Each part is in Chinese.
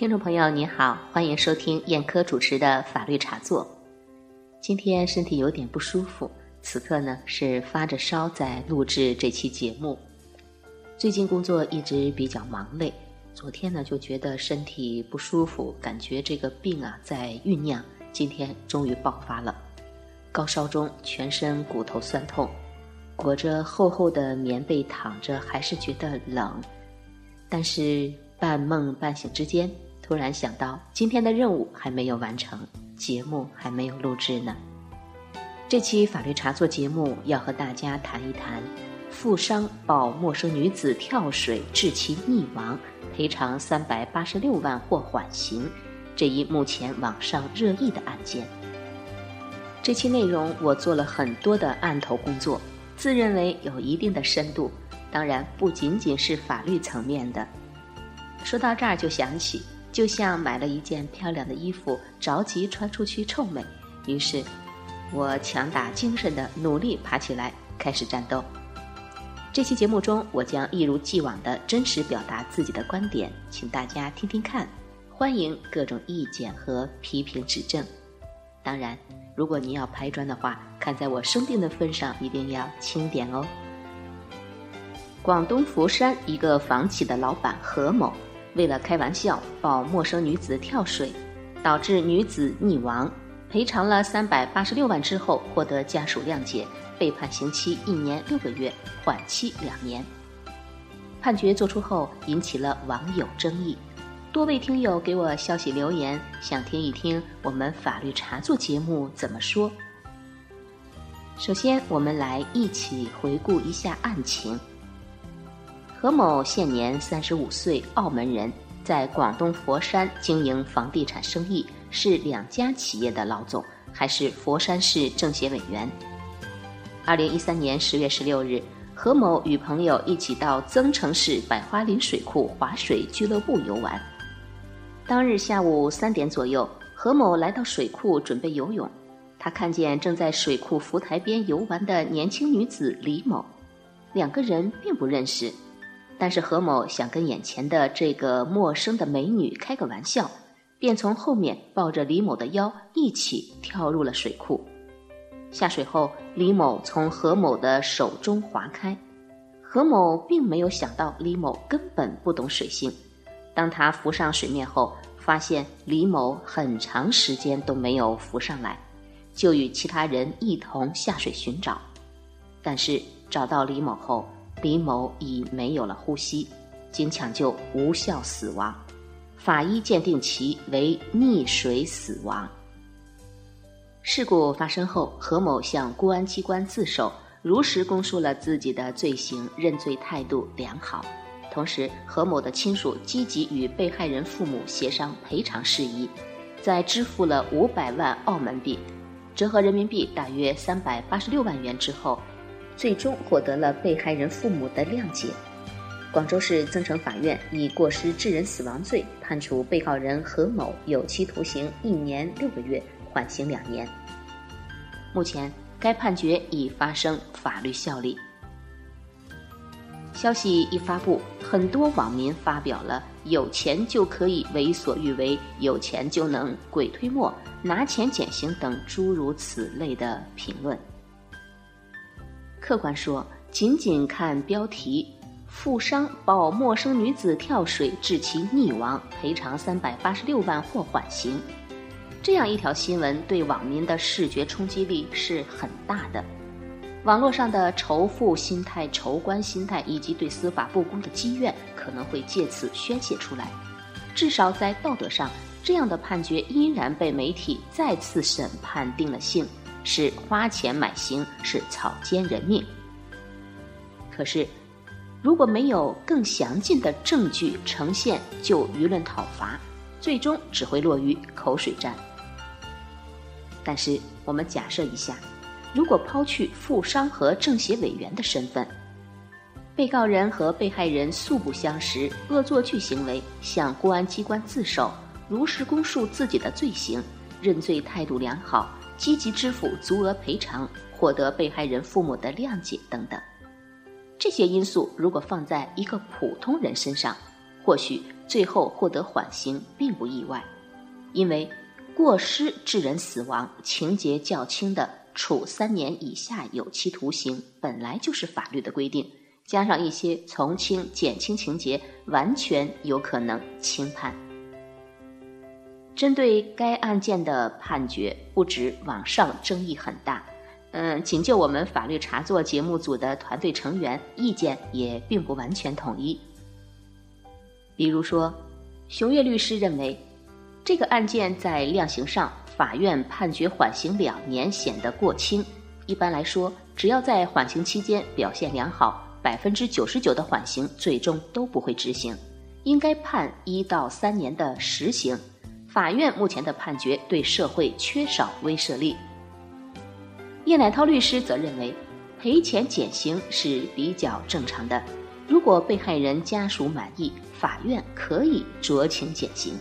听众朋友您好，欢迎收听燕科主持的法律茶座。今天身体有点不舒服，此刻呢是发着烧在录制这期节目。最近工作一直比较忙累，昨天呢就觉得身体不舒服，感觉这个病啊在酝酿，今天终于爆发了。高烧中全身骨头酸痛，裹着厚厚的棉被躺着，还是觉得冷。但是半梦半醒之间。突然想到，今天的任务还没有完成，节目还没有录制呢。这期法律茶座节目要和大家谈一谈：富商抱陌生女子跳水致其溺亡，赔偿三百八十六万或缓刑这一目前网上热议的案件。这期内容我做了很多的案头工作，自认为有一定的深度，当然不仅仅是法律层面的。说到这儿就想起。就像买了一件漂亮的衣服，着急穿出去臭美，于是，我强打精神的努力爬起来，开始战斗。这期节目中，我将一如既往的真实表达自己的观点，请大家听听看，欢迎各种意见和批评指正。当然，如果您要拍砖的话，看在我生病的份上，一定要轻点哦。广东佛山一个房企的老板何某。为了开玩笑抱陌生女子跳水，导致女子溺亡，赔偿了三百八十六万之后，获得家属谅解，被判刑期一年六个月，缓期两年。判决作出后，引起了网友争议，多位听友给我消息留言，想听一听我们法律茶座节目怎么说。首先，我们来一起回顾一下案情。何某现年三十五岁，澳门人，在广东佛山经营房地产生意，是两家企业的老总，还是佛山市政协委员。二零一三年十月十六日，何某与朋友一起到增城市百花林水库划水俱乐部游玩。当日下午三点左右，何某来到水库准备游泳，他看见正在水库浮台边游玩的年轻女子李某，两个人并不认识。但是何某想跟眼前的这个陌生的美女开个玩笑，便从后面抱着李某的腰一起跳入了水库。下水后，李某从何某的手中划开。何某并没有想到李某根本不懂水性。当他浮上水面后，发现李某很长时间都没有浮上来，就与其他人一同下水寻找。但是找到李某后，李某已没有了呼吸，经抢救无效死亡，法医鉴定其为溺水死亡。事故发生后，何某向公安机关自首，如实供述了自己的罪行，认罪态度良好。同时，何某的亲属积极与被害人父母协商赔偿事宜，在支付了五百万澳门币（折合人民币大约三百八十六万元）之后。最终获得了被害人父母的谅解。广州市增城法院以过失致人死亡罪判处被告人何某有期徒刑一年六个月，缓刑两年。目前，该判决已发生法律效力。消息一发布，很多网民发表了“有钱就可以为所欲为，有钱就能鬼推磨，拿钱减刑”等诸如此类的评论。客观说，仅仅看标题“富商抱陌生女子跳水致其溺亡，赔偿三百八十六万或缓刑”，这样一条新闻对网民的视觉冲击力是很大的。网络上的仇富心态、仇官心态以及对司法不公的积怨，可能会借此宣泄出来。至少在道德上，这样的判决依然被媒体再次审判定了性。是花钱买刑，是草菅人命。可是，如果没有更详尽的证据呈现，就舆论讨伐，最终只会落于口水战。但是，我们假设一下，如果抛去富商和政协委员的身份，被告人和被害人素不相识，恶作剧行为，向公安机关自首，如实供述自己的罪行，认罪态度良好。积极支付足额赔偿，获得被害人父母的谅解等等，这些因素如果放在一个普通人身上，或许最后获得缓刑并不意外，因为过失致人死亡，情节较轻的，处三年以下有期徒刑，本来就是法律的规定，加上一些从轻、减轻情节，完全有可能轻判。针对该案件的判决，不止网上争议很大，嗯，仅就我们法律茶座节目组的团队成员，意见也并不完全统一。比如说，熊岳律师认为，这个案件在量刑上，法院判决缓刑两年显得过轻。一般来说，只要在缓刑期间表现良好，百分之九十九的缓刑最终都不会执行，应该判一到三年的实刑。法院目前的判决对社会缺少威慑力。叶乃涛律师则认为，赔钱减刑是比较正常的。如果被害人家属满意，法院可以酌情减刑。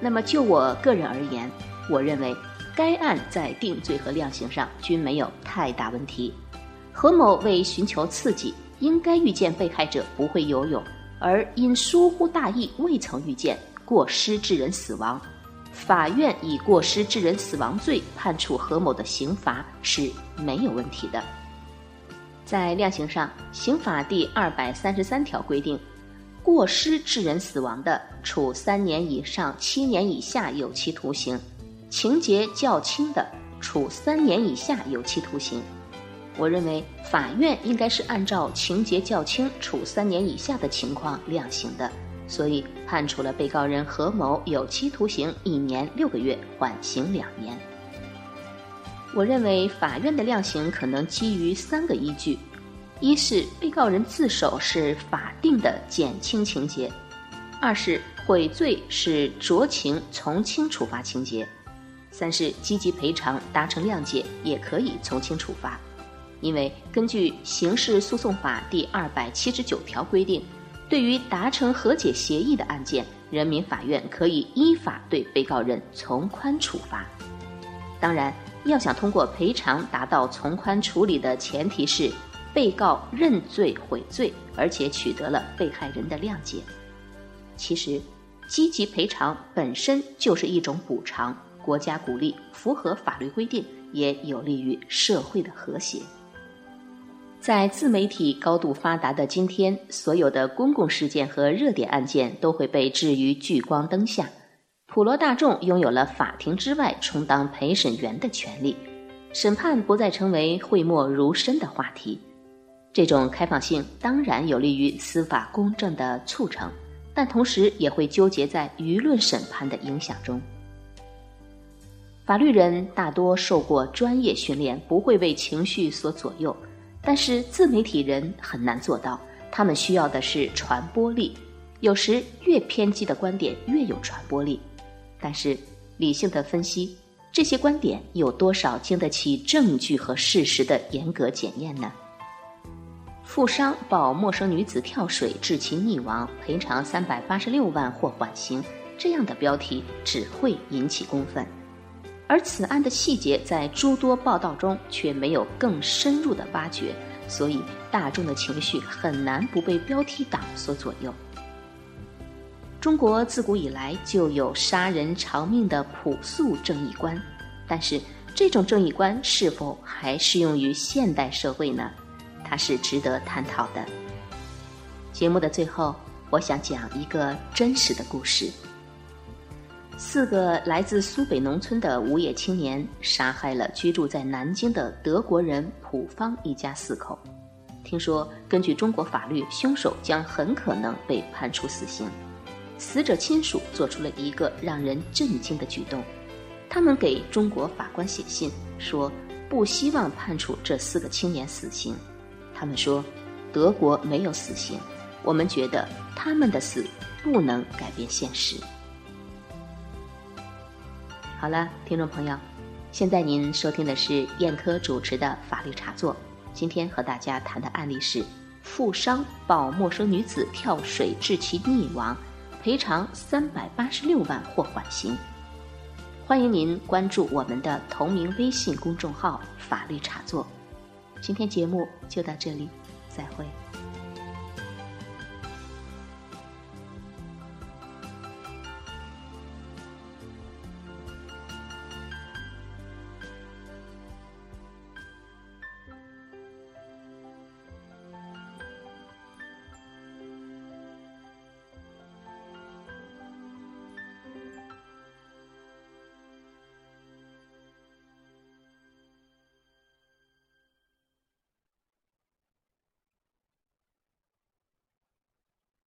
那么就我个人而言，我认为该案在定罪和量刑上均没有太大问题。何某为寻求刺激，应该预见被害者不会游泳，而因疏忽大意未曾预见。过失致人死亡，法院以过失致人死亡罪判处何某的刑罚是没有问题的。在量刑上，刑法第二百三十三条规定，过失致人死亡的，处三年以上七年以下有期徒刑；情节较轻的，处三年以下有期徒刑。我认为，法院应该是按照情节较轻，处三年以下的情况量刑的。所以判处了被告人何某有期徒刑一年六个月，缓刑两年。我认为法院的量刑可能基于三个依据：一是被告人自首是法定的减轻情节；二是悔罪是酌情从轻处罚情节；三是积极赔偿达成谅解也可以从轻处罚。因为根据《刑事诉讼法》第二百七十九条规定。对于达成和解协议的案件，人民法院可以依法对被告人从宽处罚。当然，要想通过赔偿达到从宽处理的前提是被告认罪悔罪，而且取得了被害人的谅解。其实，积极赔偿本身就是一种补偿，国家鼓励，符合法律规定，也有利于社会的和谐。在自媒体高度发达的今天，所有的公共事件和热点案件都会被置于聚光灯下，普罗大众拥有了法庭之外充当陪审员的权利，审判不再成为讳莫如深的话题。这种开放性当然有利于司法公正的促成，但同时也会纠结在舆论审判的影响中。法律人大多受过专业训练，不会为情绪所左右。但是自媒体人很难做到，他们需要的是传播力。有时越偏激的观点越有传播力，但是理性的分析，这些观点有多少经得起证据和事实的严格检验呢？富商抱陌生女子跳水致其溺亡，赔偿三百八十六万或缓刑，这样的标题只会引起公愤。而此案的细节在诸多报道中却没有更深入的挖掘，所以大众的情绪很难不被标题党所左右。中国自古以来就有杀人偿命的朴素正义观，但是这种正义观是否还适用于现代社会呢？它是值得探讨的。节目的最后，我想讲一个真实的故事。四个来自苏北农村的无业青年杀害了居住在南京的德国人普方一家四口。听说，根据中国法律，凶手将很可能被判处死刑。死者亲属做出了一个让人震惊的举动，他们给中国法官写信说，不希望判处这四个青年死刑。他们说，德国没有死刑，我们觉得他们的死不能改变现实。好了，听众朋友，现在您收听的是燕科主持的法律茶座。今天和大家谈的案例是：富商抱陌生女子跳水致其溺亡，赔偿三百八十六万或缓刑。欢迎您关注我们的同名微信公众号“法律茶座”。今天节目就到这里，再会。